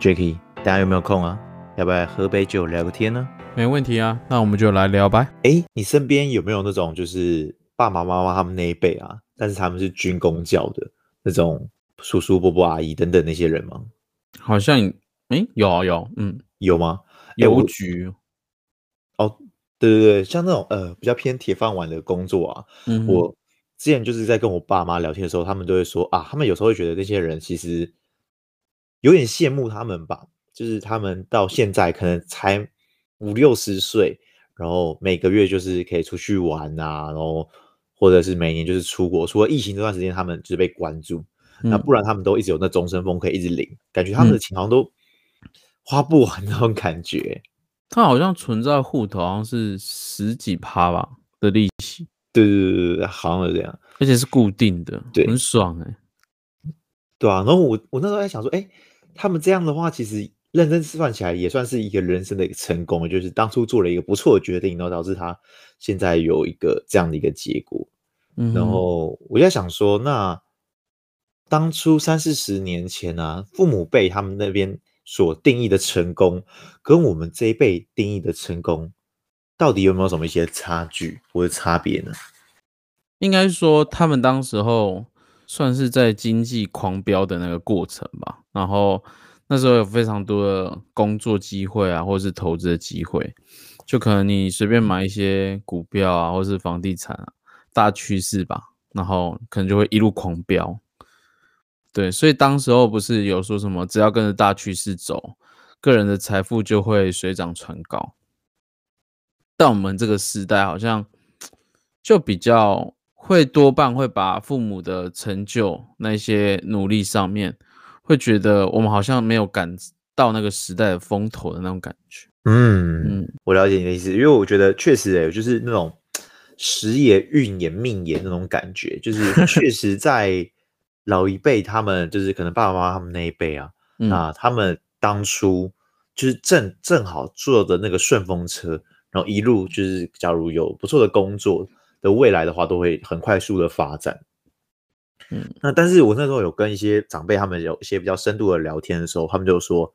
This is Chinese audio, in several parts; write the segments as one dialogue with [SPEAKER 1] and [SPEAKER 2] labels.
[SPEAKER 1] Jacky，大家有没有空啊？要不要喝杯酒聊个天呢？
[SPEAKER 2] 没问题啊，那我们就来聊吧。
[SPEAKER 1] 哎，你身边有没有那种就是爸爸妈妈他们那一辈啊，但是他们是军工教的那种叔叔伯伯阿姨等等那些人吗？
[SPEAKER 2] 好像，哎，有啊有，嗯，
[SPEAKER 1] 有吗？
[SPEAKER 2] 邮局。
[SPEAKER 1] 哦，对对对，像那种呃比较偏铁饭碗的工作啊，嗯我之前就是在跟我爸妈聊天的时候，他们都会说啊，他们有时候会觉得那些人其实有点羡慕他们吧，就是他们到现在可能才五六十岁，然后每个月就是可以出去玩啊，然后或者是每年就是出国，除了疫情这段时间他们就是被关注，那不然他们都一直有那终身俸可以一直领，感觉他们的钱好像都花不完那种感觉。
[SPEAKER 2] 他好像存在户头，好像是十几趴吧的利息。
[SPEAKER 1] 对对对对好像是这样，
[SPEAKER 2] 而且是固定的，
[SPEAKER 1] 对，
[SPEAKER 2] 很爽哎。
[SPEAKER 1] 对啊，然后我我那时候在想说，哎，他们这样的话，其实认真算起来也算是一个人生的一个成功，就是当初做了一个不错的决定，然后导致他现在有一个这样的一个结果。嗯然后我在想说，那当初三四十年前呢，父母辈他们那边。所定义的成功，跟我们这一辈定义的成功，到底有没有什么一些差距或者差别呢？
[SPEAKER 2] 应该说，他们当时候算是在经济狂飙的那个过程吧。然后那时候有非常多的工作机会啊，或者是投资的机会，就可能你随便买一些股票啊，或是房地产啊，大趋势吧，然后可能就会一路狂飙。对，所以当时候不是有说什么，只要跟着大趋势走，个人的财富就会水涨船高。但我们这个时代好像就比较会多半会把父母的成就那些努力上面，会觉得我们好像没有赶到那个时代的风头的那种感觉。
[SPEAKER 1] 嗯嗯，我了解你的意思，因为我觉得确实诶，就是那种时也运也命也那种感觉，就是 确实在。老一辈他们就是可能爸爸妈妈他们那一辈啊，那他们当初就是正正好坐的那个顺风车，然后一路就是假如有不错的工作的未来的话，都会很快速的发展。嗯，那但是我那时候有跟一些长辈他们有一些比较深度的聊天的时候，他们就说：“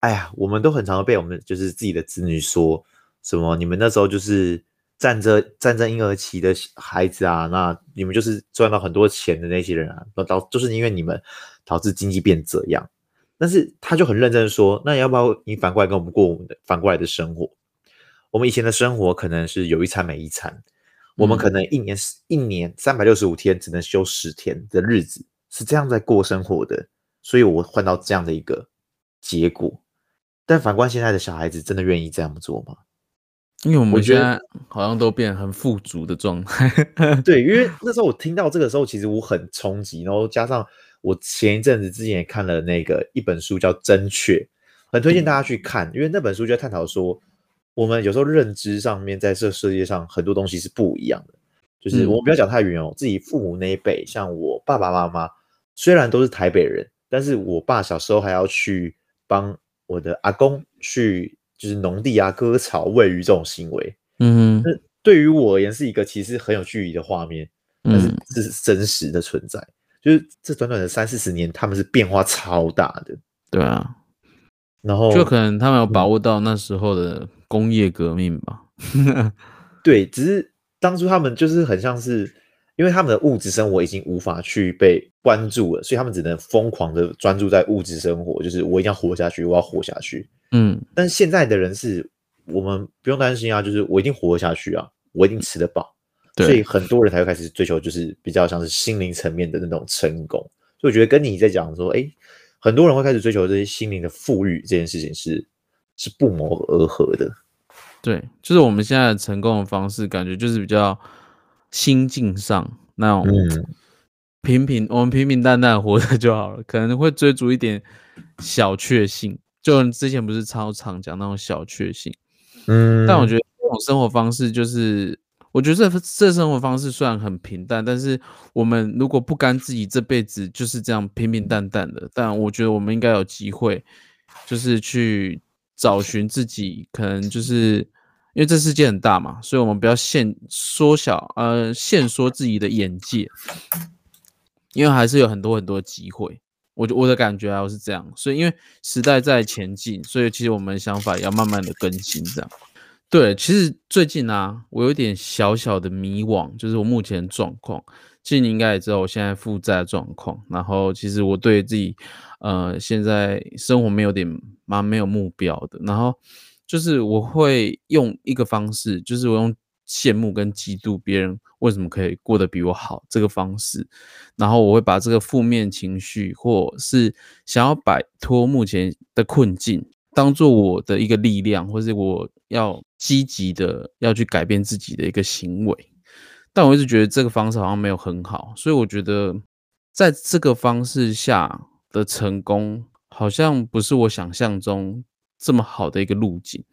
[SPEAKER 1] 哎呀，我们都很常被我们就是自己的子女说什么，你们那时候就是。”站着站在婴儿期的孩子啊，那你们就是赚到很多钱的那些人啊，导就是因为你们导致经济变这样。但是他就很认真说，那要不要你反过来跟我们过我们的反过来的生活？我们以前的生活可能是有一餐没一餐，我们可能一年一年三百六十五天只能休十天的日子是这样在过生活的，所以我换到这样的一个结果。但反观现在的小孩子，真的愿意这样做吗？
[SPEAKER 2] 因为我们现在好像都变很富足的状态，
[SPEAKER 1] 对，因为那时候我听到这个时候，其实我很冲击，然后加上我前一阵子之前也看了那个一本书叫《真确》，很推荐大家去看，因为那本书就在探讨说，我们有时候认知上面在这世界上很多东西是不一样的，就是我们不要讲太远哦，自己父母那一辈，像我爸爸妈妈，虽然都是台北人，但是我爸小时候还要去帮我的阿公去。就是农地啊、割草、喂鱼这种行为，嗯，那对于我而言是一个其实很有距离的画面，但是这是真实的存在。就是这短短的三四十年，他们是变化超大的，
[SPEAKER 2] 对啊。
[SPEAKER 1] 然后
[SPEAKER 2] 就可能他们有把握到那时候的工业革命吧。
[SPEAKER 1] 对，只是当初他们就是很像是，因为他们的物质生活已经无法去被关注了，所以他们只能疯狂的专注在物质生活，就是我一定要活下去，我要活下去。嗯，但现在的人是，我们不用担心啊，就是我一定活下去啊，我一定吃得饱，所以很多人才会开始追求，就是比较像是心灵层面的那种成功。所以我觉得跟你在讲说，哎，很多人会开始追求这些心灵的富裕这件事情是是不谋而合的。
[SPEAKER 2] 对，就是我们现在的成功的方式，感觉就是比较心境上那种平平，我们平平淡淡活着就好了，可能会追逐一点小确幸。就之前不是超常讲那种小确幸，嗯，但我觉得这种生活方式就是，我觉得这这生活方式虽然很平淡，但是我们如果不甘自己这辈子就是这样平平淡淡的，但我觉得我们应该有机会，就是去找寻自己，可能就是因为这世界很大嘛，所以我们不要限缩小呃限缩自己的眼界，因为还是有很多很多机会。我我的感觉啊，是这样。所以因为时代在前进，所以其实我们想法也要慢慢的更新。这样，对，其实最近啊，我有点小小的迷惘，就是我目前状况。其实你应该也知道我现在负债状况，然后其实我对自己，呃，现在生活没有点蛮没有目标的，然后就是我会用一个方式，就是我用羡慕跟嫉妒别人为什么可以过得比我好这个方式，然后我会把这个负面情绪或是想要摆脱目前的困境，当做我的一个力量，或是我要积极的要去改变自己的一个行为。但我一直觉得这个方式好像没有很好，所以我觉得在这个方式下的成功，好像不是我想象中这么好的一个路径。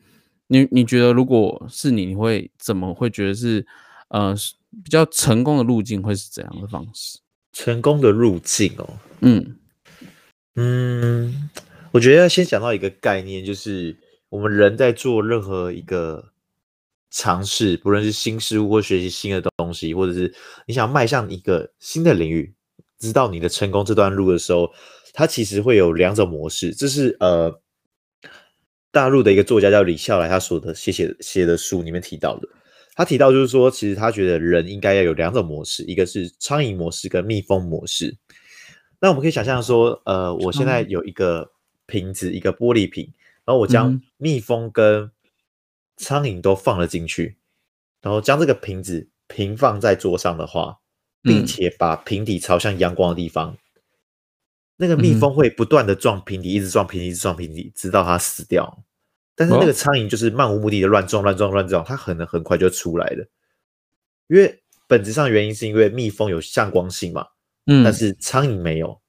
[SPEAKER 2] 你你觉得如果是你，你会怎么会觉得是呃比较成功的路径会是怎样的方式？
[SPEAKER 1] 成功的路径哦，
[SPEAKER 2] 嗯
[SPEAKER 1] 嗯，我觉得要先讲到一个概念，就是我们人在做任何一个。尝试，不论是新事物或学习新的东西，或者是你想迈向一个新的领域，知道你的成功这段路的时候，它其实会有两种模式。这是呃，大陆的一个作家叫李笑来，他所的写写写的书里面提到的。他提到就是说，其实他觉得人应该要有两种模式，一个是苍蝇模式跟蜜蜂模式。那我们可以想象说，呃，我现在有一个瓶子，一个玻璃瓶，然后我将蜜蜂跟苍蝇都放了进去，然后将这个瓶子平放在桌上的话，并且把瓶底朝向阳光的地方，那个蜜蜂会不断的撞瓶底，一直撞瓶底，一直撞瓶底，直到它死掉。但是那个苍蝇就是漫无目的的乱撞、乱撞、乱撞，它可能很快就出来了。因为本质上原因是因为蜜蜂有向光性嘛，嗯，但是苍蝇没有，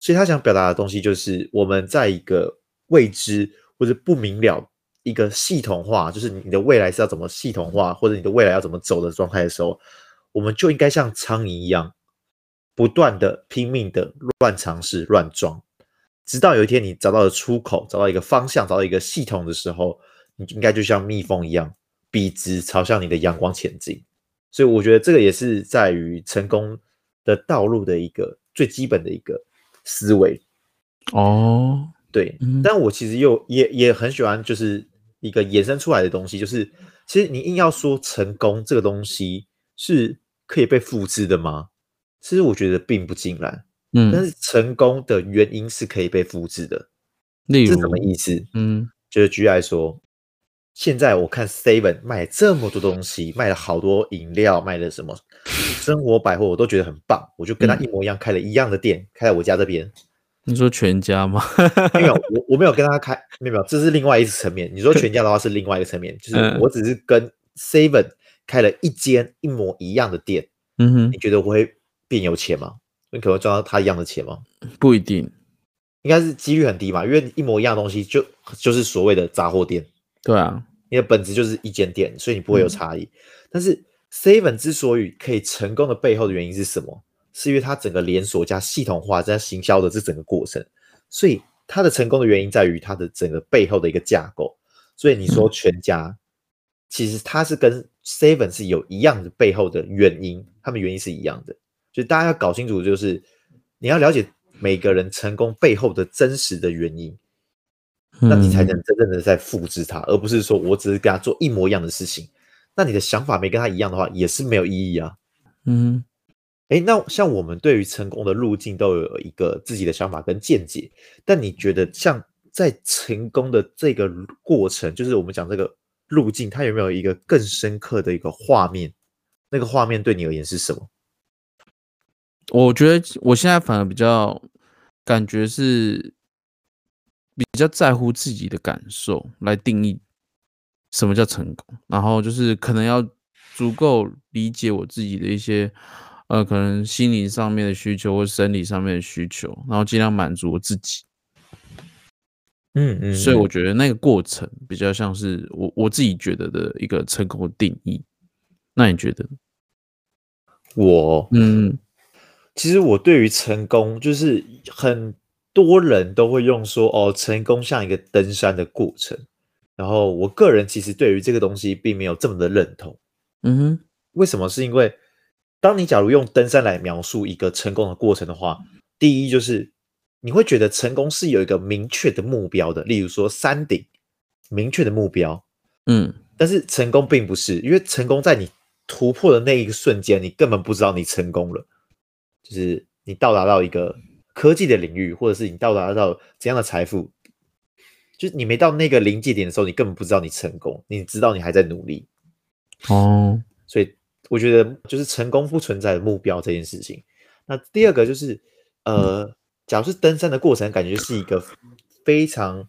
[SPEAKER 1] 所以他想表达的东西就是我们在一个未知或者不明了。一个系统化，就是你的未来是要怎么系统化，或者你的未来要怎么走的状态的时候，我们就应该像苍蝇一样，不断的拼命的乱尝试、乱撞，直到有一天你找到了出口，找到一个方向，找到一个系统的时候，你应该就像蜜蜂一样，笔直朝向你的阳光前进。所以我觉得这个也是在于成功的道路的一个最基本的一个思维。
[SPEAKER 2] 哦，
[SPEAKER 1] 对，但我其实又也也很喜欢，就是。一个衍生出来的东西，就是其实你硬要说成功这个东西是可以被复制的吗？其实我觉得并不尽然。嗯，但是成功的原因是可以被复制的。
[SPEAKER 2] 例如
[SPEAKER 1] 什么意思？
[SPEAKER 2] 嗯，
[SPEAKER 1] 就是举例说，现在我看 Seven 卖这么多东西，卖了好多饮料，卖了什么生活百货，我都觉得很棒。我就跟他一模一样，开了一样的店，开在我家这边。
[SPEAKER 2] 你说全家吗？
[SPEAKER 1] 没有，我我没有跟他开，没有没有，这是另外一层面。你说全家的话是另外一个层面，就是我只是跟 Seven 开了一间一模一样的店。
[SPEAKER 2] 嗯哼，
[SPEAKER 1] 你觉得我会变有钱吗？你可能赚到他一样的钱吗？
[SPEAKER 2] 不一定，
[SPEAKER 1] 应该是几率很低嘛，因为一模一样的东西就就是所谓的杂货店。
[SPEAKER 2] 对啊，
[SPEAKER 1] 你的本质就是一间店，所以你不会有差异。但是 Seven 之所以可以成功的背后的原因是什么？是因为它整个连锁加系统化加行销的这整个过程，所以它的成功的原因在于它的整个背后的一个架构。所以你说全家，其实它是跟 Seven 是有一样的背后的原因，他们原因是一样的。所以大家要搞清楚，就是你要了解每个人成功背后的真实的原因，那你才能真正的在复制它，而不是说我只是跟他做一模一样的事情。那你的想法没跟他一样的话，也是没有意义啊。
[SPEAKER 2] 嗯。
[SPEAKER 1] 哎，那像我们对于成功的路径都有一个自己的想法跟见解，但你觉得像在成功的这个过程，就是我们讲这个路径，它有没有一个更深刻的一个画面？那个画面对你而言是什么？
[SPEAKER 2] 我觉得我现在反而比较感觉是比较在乎自己的感受来定义什么叫成功，然后就是可能要足够理解我自己的一些。呃，可能心灵上面的需求或生理上面的需求，然后尽量满足我自己。
[SPEAKER 1] 嗯嗯，
[SPEAKER 2] 所以我觉得那个过程比较像是我我自己觉得的一个成功的定义。那你觉得？
[SPEAKER 1] 我
[SPEAKER 2] 嗯，
[SPEAKER 1] 其实我对于成功，就是很多人都会用说哦，成功像一个登山的过程。然后我个人其实对于这个东西并没有这么的认同。
[SPEAKER 2] 嗯哼，
[SPEAKER 1] 为什么？是因为。当你假如用登山来描述一个成功的过程的话，第一就是你会觉得成功是有一个明确的目标的，例如说山顶，明确的目标。
[SPEAKER 2] 嗯
[SPEAKER 1] 但是成功并不是，因为成功在你突破的那一个瞬间，你根本不知道你成功了，就是你到达到一个科技的领域，或者是你到达到怎样的财富，就是你没到那个临界点的时候，你根本不知道你成功，你知道你还在努力。
[SPEAKER 2] 哦，
[SPEAKER 1] 所以我觉得就是成功不存在的目标这件事情。那第二个就是，呃，假如是登山的过程，感觉是一个非常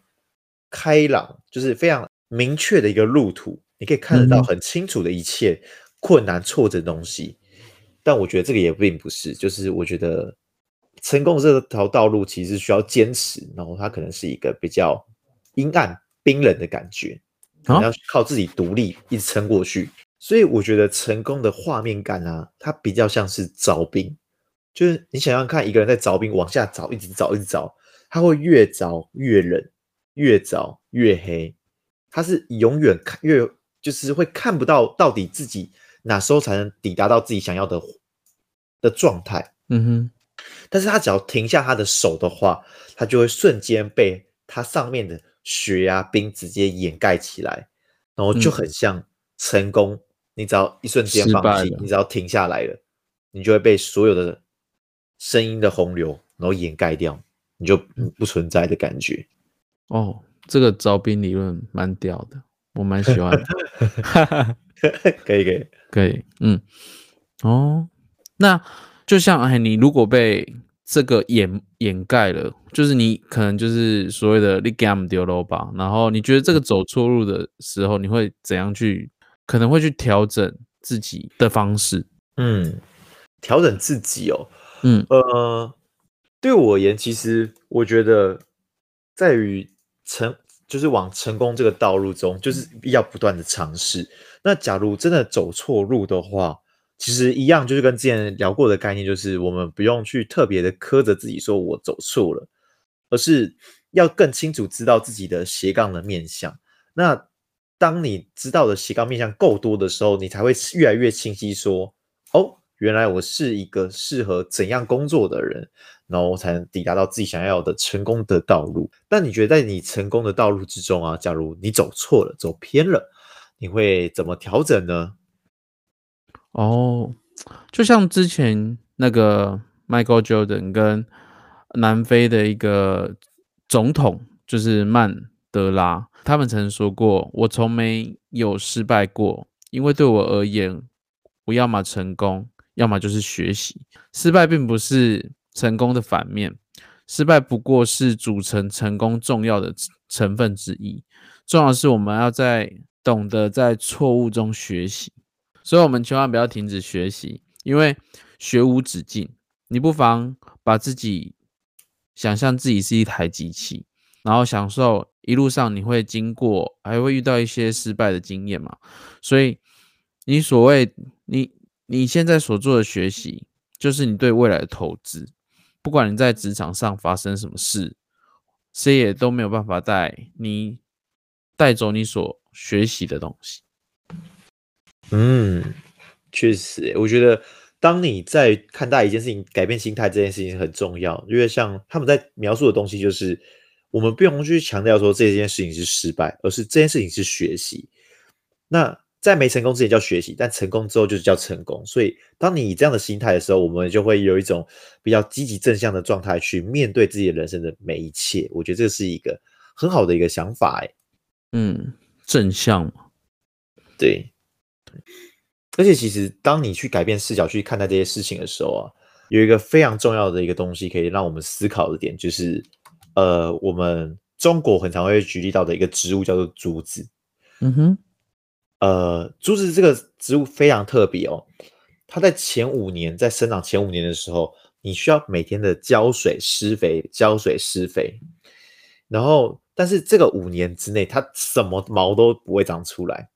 [SPEAKER 1] 开朗，就是非常明确的一个路途，你可以看得到
[SPEAKER 2] 嗯
[SPEAKER 1] 很清楚的一切困难、挫折的东西。但我觉得这个也并不是，就是我觉得成功这条道路其实需要坚持，然后它可能是一个比较阴暗、冰冷的感觉，可能
[SPEAKER 2] 哦
[SPEAKER 1] 要靠自己独立一直撑过去。所以我觉得成功的画面感啊，它比较像是凿冰，就是你想想看，一个人在凿冰往下凿，一直凿，一直凿，他会越凿越冷，越凿越黑，他是永远看越就是会看不到到底自己哪时候才能抵达到自己想要的的状态。
[SPEAKER 2] 嗯哼，
[SPEAKER 1] 但是他只要停下他的手的话，他就会瞬间被他上面的雪啊冰直接掩盖起来，然后就
[SPEAKER 2] 嗯
[SPEAKER 1] 很像成功。你只要一瞬间放弃你只要停下来了，你就会被所有的声音的洪流然后掩盖掉，你就
[SPEAKER 2] 嗯
[SPEAKER 1] 不存在的感觉。
[SPEAKER 2] 哦，这个招兵理论蛮屌的，我蛮喜欢
[SPEAKER 1] 可以可以，
[SPEAKER 2] 可以，嗯，哦，那就像哎，你如果被这个掩掩盖了，就是你可能就是所谓的你 gam 丢了吧，然后你觉得这个走错路的时候，你会怎样去？可能会去调整自己的方式。
[SPEAKER 1] 嗯，调整自己哦，
[SPEAKER 2] 嗯
[SPEAKER 1] 呃，对我而言，其实我觉得在于成，就是往成功这个道路中，就是要不断的尝试。那假如真的走错路的话，其实一样，就是跟之前聊过的概念，就是我们不用去特别的苛责自己，说我走错了，而是要更清楚知道自己的斜杠的面向。那当你知道的斜杠面向够多的时候，你才会越来越清晰说，哦，原来我是一个适合怎样工作的人，然后才能抵达到自己想要的成功的道路。但你觉得在你成功的道路之中啊，假如你走错了、走偏了，你会怎么调整呢？
[SPEAKER 2] 哦，就像之前那个 Michael Jordan 跟南非的一个总统，就是曼德拉，他们曾说过：“我从没有失败过，因为对我而言，我要么成功，要么就是学习。失败并不是成功的反面，失败不过是组成成功重要的成分之一。重要的是我们要在懂得在错误中学习。”所以，我们千万不要停止学习，因为学无止境。你不妨把自己想象自己是一台机器，然后享受一路上你会经过，还会遇到一些失败的经验嘛。所以，你所谓你你现在所做的学习，就是你对未来的投资。不管你在职场上发生什么事，谁也都没有办法带你带走你所学习的东西。
[SPEAKER 1] 嗯，确实，我觉得当你在看待一件事情、改变心态这件事情很重要，因为像他们在描述的东西，就是我们不用去强调说这件事情是失败，而是这件事情是学习。那在没成功之前叫学习，但成功之后就是叫成功。所以，当你以这样的心态的时候，我们就会有一种比较积极正向的状态去面对自己的人生的每一切。我觉得这是一个很好的一个想法，哎，
[SPEAKER 2] 嗯，正向嘛。
[SPEAKER 1] 对。而且，其实当你去改变视角去看待这些事情的时候啊，有一个非常重要的一个东西可以让我们思考的点，就是呃，我们中国很常会举例到的一个植物叫做竹子。
[SPEAKER 2] 嗯哼，
[SPEAKER 1] 呃，竹子这个植物非常特别哦，它在前五年在生长前五年的时候，你需要每天的浇水、施肥、浇水、施肥，然后但是这个五年之内，它什么毛都不会长出来，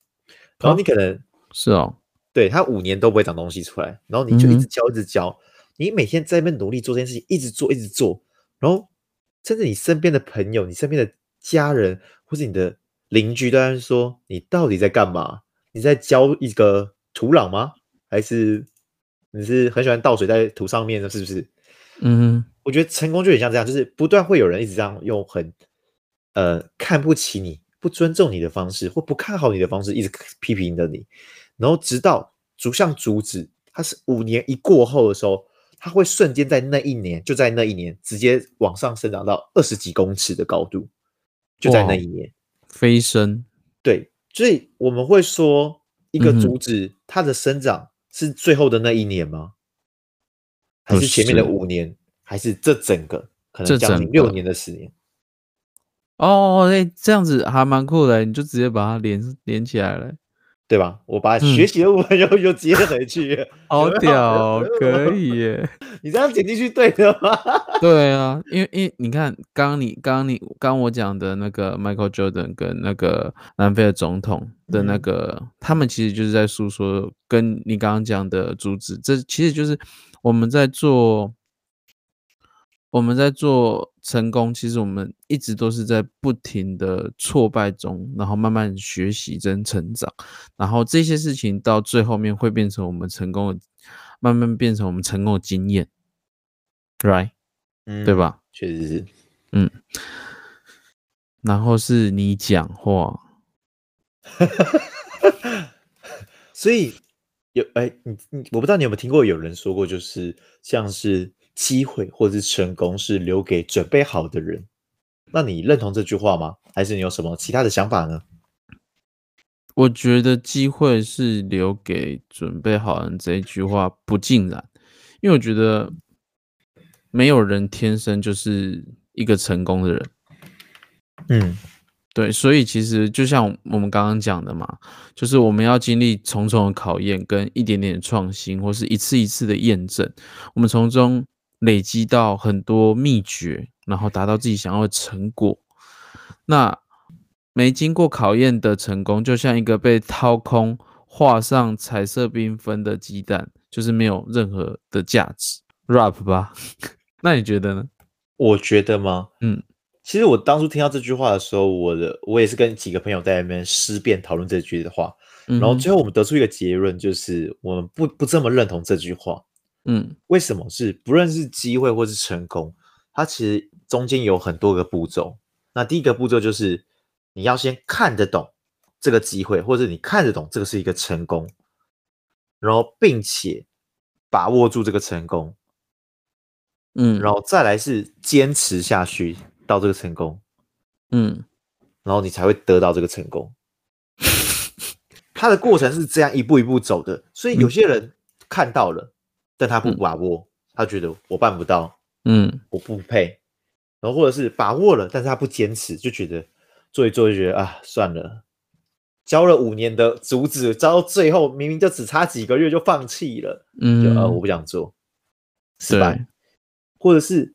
[SPEAKER 1] 然后你可能。
[SPEAKER 2] 是哦，
[SPEAKER 1] 对，它五年都不会长东西出来，然后你就一直浇，一直教，你每天在那边努力做这件事情，一直做，一直做，然后甚至你身边的朋友、你身边的家人或是你的邻居都在说，你到底在干嘛？你在浇一个土壤吗？还是你是很喜欢倒水在土上面的？是不是？
[SPEAKER 2] 嗯，
[SPEAKER 1] 我觉得成功就很像这样，就是不断会有人一直这样用很呃看不起你、不尊重你的方式，或不看好你的方式，一直批评着你，然后直到逐项阻止，他是五年一过后的时候，它会瞬间在那一年，就在那一年直接往上生长到二十几公尺的高度，就在那一年
[SPEAKER 2] 飞升。
[SPEAKER 1] 对，所以我们会说，一个竹子它的生长是最后的那一年吗？还是前面的五年？还是这整个可能将近
[SPEAKER 2] 整
[SPEAKER 1] 六年的十年？
[SPEAKER 2] 哦，哎、这样子还蛮酷的，你就直接把它连连起来了，
[SPEAKER 1] 对吧？我把
[SPEAKER 2] 嗯
[SPEAKER 1] 学习的部分又又接回去，
[SPEAKER 2] 好屌哦，可以耶。
[SPEAKER 1] 你这样剪进去对的吗？
[SPEAKER 2] 对啊，因为因为你看，刚刚你刚刚你刚刚我讲的那个 Michael Jordan 跟那个南非的总统的那
[SPEAKER 1] 嗯
[SPEAKER 2] 个，他们其实就是在诉说，跟你刚刚讲的主旨，这其实就是我们在做我们在做成功，其实我们一直都是在不停的挫败中，然后慢慢学习跟成长，然后这些事情到最后面会变成我们成功的，慢慢变成我们成功的经验，right？
[SPEAKER 1] 嗯
[SPEAKER 2] 对？吧？
[SPEAKER 1] 确实是。
[SPEAKER 2] 嗯然后是你讲话，
[SPEAKER 1] 所以有哎，你你我不知道你有没有听过有人说过，就是像是机会或者是成功是留给准备好的人。那你认同这句话吗？还是你有什么其他的想法呢？
[SPEAKER 2] 我觉得机会是留给准备好人这一句话不尽然，因为我觉得没有人天生就是一个成功的人。
[SPEAKER 1] 嗯
[SPEAKER 2] 对，所以其实就像我们刚刚讲的嘛，就是我们要经历重重的考验，跟一点点创新，或是一次一次的验证，我们从中累积到很多秘诀，然后达到自己想要的成果。那没经过考验的成功，就像一个被掏空、画上彩色缤纷的鸡蛋，就是没有任何的价值。rap 吧？那你觉得呢？
[SPEAKER 1] 我觉得吗？
[SPEAKER 2] 嗯，
[SPEAKER 1] 其实我当初听到这句话的时候，我的我也是跟几个朋友在那边思辨讨论这句的话，
[SPEAKER 2] 嗯
[SPEAKER 1] 然后最后我们得出一个结论，就是我们不不这么认同这句话。
[SPEAKER 2] 嗯
[SPEAKER 1] 为什么是不论是机会或是成功，它其实中间有很多个步骤。那第一个步骤就是你要先看得懂这个机会，或者你看得懂这个是一个成功，然后并且把握住这个成功，
[SPEAKER 2] 嗯，
[SPEAKER 1] 然后再来是坚持下去到这个成功，
[SPEAKER 2] 嗯
[SPEAKER 1] 然后你才会得到这个成功。它的过程是这样一步一步走的，所以有些人看到了，但他不
[SPEAKER 2] 嗯。
[SPEAKER 1] 把握，他觉得我办不到，
[SPEAKER 2] 嗯。
[SPEAKER 1] 我不配，然后或者是把握了，但是他不坚持，就觉得做一做就觉得啊算了，教了五年的竹子，教到最后明明就只差几个月就放弃了，就
[SPEAKER 2] 嗯，
[SPEAKER 1] 呃我不想做，失败，或者是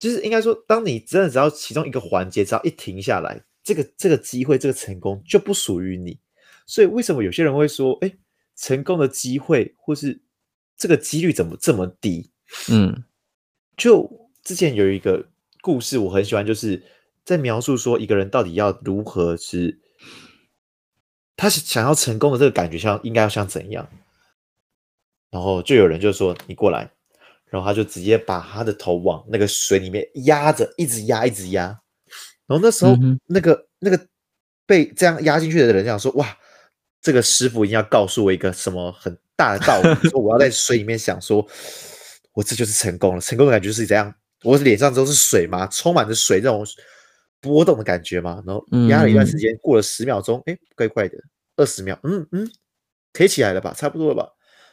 [SPEAKER 1] 就是应该说，当你真的只要其中一个环节只要一停下来，这个这个机会这个成功就不属于你，所以为什么有些人会说，哎，成功的机会或是这个几率怎么这么低？
[SPEAKER 2] 嗯。
[SPEAKER 1] 就之前有一个故事，我很喜欢，就是在描述说一个人到底要如何是，他是想要成功的这个感觉像应该要像怎样，然后就有人就说你过来，然后他就直接把他的头往那个水里面压着，一直压，一直压，然后那时候
[SPEAKER 2] 嗯
[SPEAKER 1] 那个、那个被这样压进去的人想说哇，这个师傅一定要告诉我一个什么很大的道理，说我要在水里面想说，我这就是成功了。成功的感觉是怎样？我脸上都是水吗？充满着水这种波动的感觉吗？然后压了一段时间，过了十秒钟，哎，怪怪的，二十秒，嗯嗯，可以起来了吧？差不多了吧？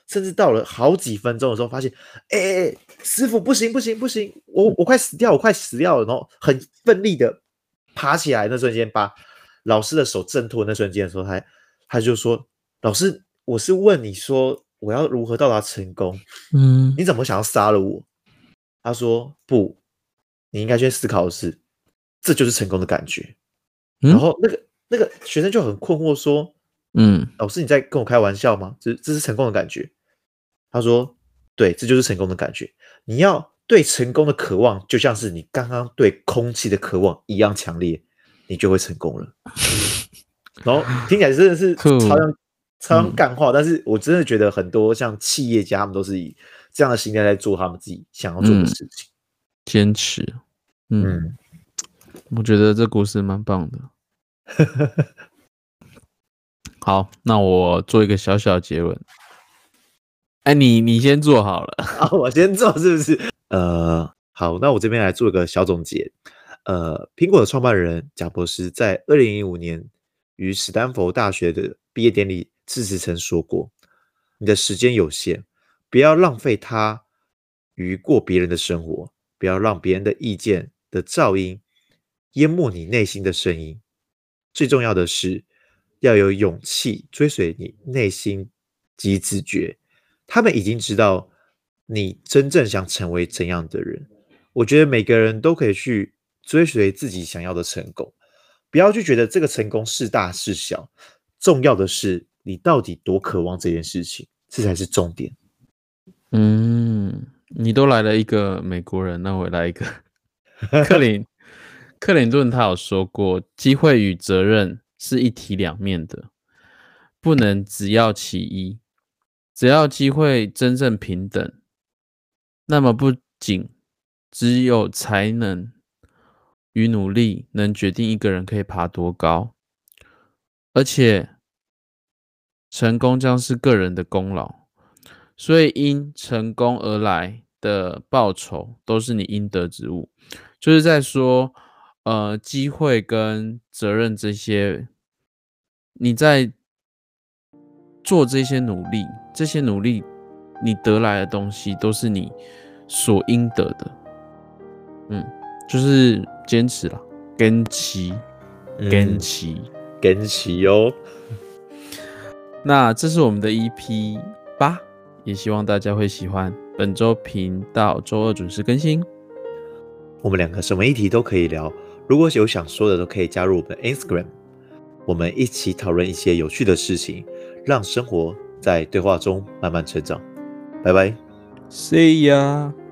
[SPEAKER 1] 甚至到了好几分钟的时候，发现，哎哎哎，师傅不行不行不行，我我快死掉，我快死掉了。然后很奋力的爬起来，那瞬间把老师的手挣脱，那瞬间的时候，他他就说：“老师，我是问你说我要如何到达成功？
[SPEAKER 2] 嗯
[SPEAKER 1] 你怎么想要杀了我？”他说：“不，你应该先思考的是，这就是成功的感觉。”
[SPEAKER 2] 嗯
[SPEAKER 1] 然后那个那个学生就很困惑说：“
[SPEAKER 2] 嗯
[SPEAKER 1] 老师，你在跟我开玩笑吗？这这是成功的感觉？”他说：“对，这就是成功的感觉。你要对成功的渴望，就像是你刚刚对空气的渴望一样强烈，你就会成功了。”然后听起来真的是超像超像
[SPEAKER 2] 嗯
[SPEAKER 1] 干话，但是我真的觉得很多像企业家，他们都是以这样的心态在做他们自己想要做的
[SPEAKER 2] 嗯
[SPEAKER 1] 事情。
[SPEAKER 2] 坚持，嗯，
[SPEAKER 1] 嗯，
[SPEAKER 2] 我觉得这故事蛮棒的。好，那我做一个小小结论。哎，你你先做好了。
[SPEAKER 1] 啊，我先做是不是？呃，好，那我这边来做一个小总结。呃，苹果的创办人贾博士在二零一五年于史丹佛大学的毕业典礼致辞曾说过：“你的时间有限，不要浪费它于过别人的生活，不要让别人的意见的噪音淹没你内心的声音。最重要的是，要有勇气追随你内心及直觉。他们已经知道你真正想成为怎样的人。我觉得每个人都可以去。”追随自己想要的成功，不要去觉得这个成功是大是小，重要的是你到底多渴望这件事情，这才是重点。
[SPEAKER 2] 嗯，你都来了一个美国人，那我来一个克林克林顿，他有说过，机会与责任是一体两面的，不能只要其一。只要机会真正平等，那么不仅只有才能。与努力能决定一个人可以爬多高，而且成功将是个人的功劳，所以因成功而来的报酬都是你应得之物。就是在说，呃，机会跟责任这些，你在做这些努力，这些努力你得来的东西都是你所应得的。嗯，就是。坚持了，跟齐，跟齐，
[SPEAKER 1] 跟齐哟。
[SPEAKER 2] 那这是我们的 EP 八，也希望大家会喜欢。本周频道周二准时更新。
[SPEAKER 1] 我们两个什么议题都可以聊，如果有想说的，都可以加入我们的 Instagram，我们一起讨论一些有趣的事情，让生活在对话中慢慢成长。拜拜
[SPEAKER 2] ，See ya。